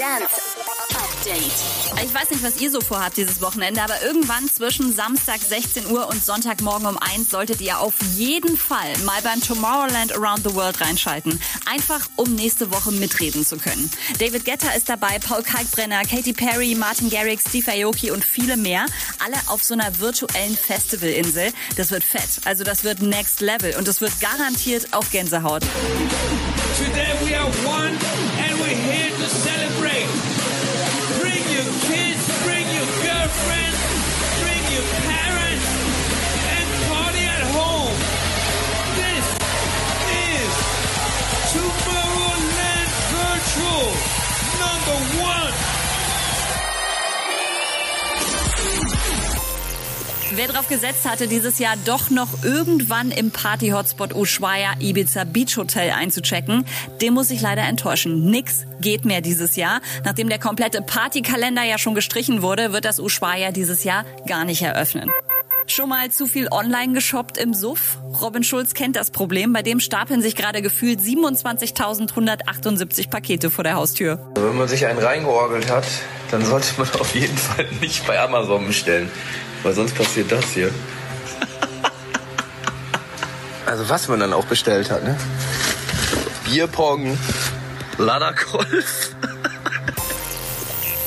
Update. Ich weiß nicht, was ihr so vorhabt dieses Wochenende, aber irgendwann zwischen Samstag 16 Uhr und Sonntagmorgen um 1 solltet ihr auf jeden Fall mal beim Tomorrowland Around the World reinschalten. Einfach, um nächste Woche mitreden zu können. David Guetta ist dabei, Paul Kalkbrenner, Katy Perry, Martin Garrix, Steve Aoki und viele mehr. Alle auf so einer virtuellen Festivalinsel. Das wird fett. Also das wird Next Level und es wird garantiert auch Gänsehaut. Today we are one and we're here to celebrate. Bring your kids, bring your girlfriends, bring your parents, and party at home. This is Tomorrowland Wer drauf gesetzt hatte, dieses Jahr doch noch irgendwann im Party-Hotspot Ushuaia Ibiza Beach Hotel einzuchecken, dem muss ich leider enttäuschen. Nix geht mehr dieses Jahr. Nachdem der komplette Partykalender ja schon gestrichen wurde, wird das Ushuaia dieses Jahr gar nicht eröffnen. Schon mal zu viel online geshoppt im Suff? Robin Schulz kennt das Problem. Bei dem stapeln sich gerade gefühlt 27.178 Pakete vor der Haustür. Wenn man sich einen reingeorgelt hat, dann sollte man auf jeden Fall nicht bei Amazon bestellen. Weil sonst passiert das hier. Also was man dann auch bestellt hat, ne? Bierpong, Laddergolf.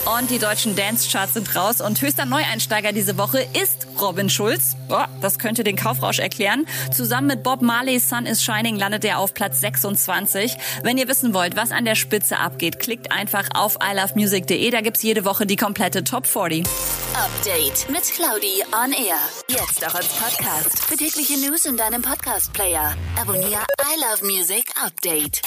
Und die deutschen Dance-Charts sind raus und höchster Neueinsteiger diese Woche ist Robin Schulz. Oh, das könnte den Kaufrausch erklären. Zusammen mit Bob Marley Sun is Shining landet er auf Platz 26. Wenn ihr wissen wollt, was an der Spitze abgeht, klickt einfach auf ilovemusic.de. Da gibt's jede Woche die komplette Top 40. Update mit Claudi on Air. Jetzt auch als Podcast. Für tägliche News in deinem Podcast-Player. Abonniere I Love Music Update.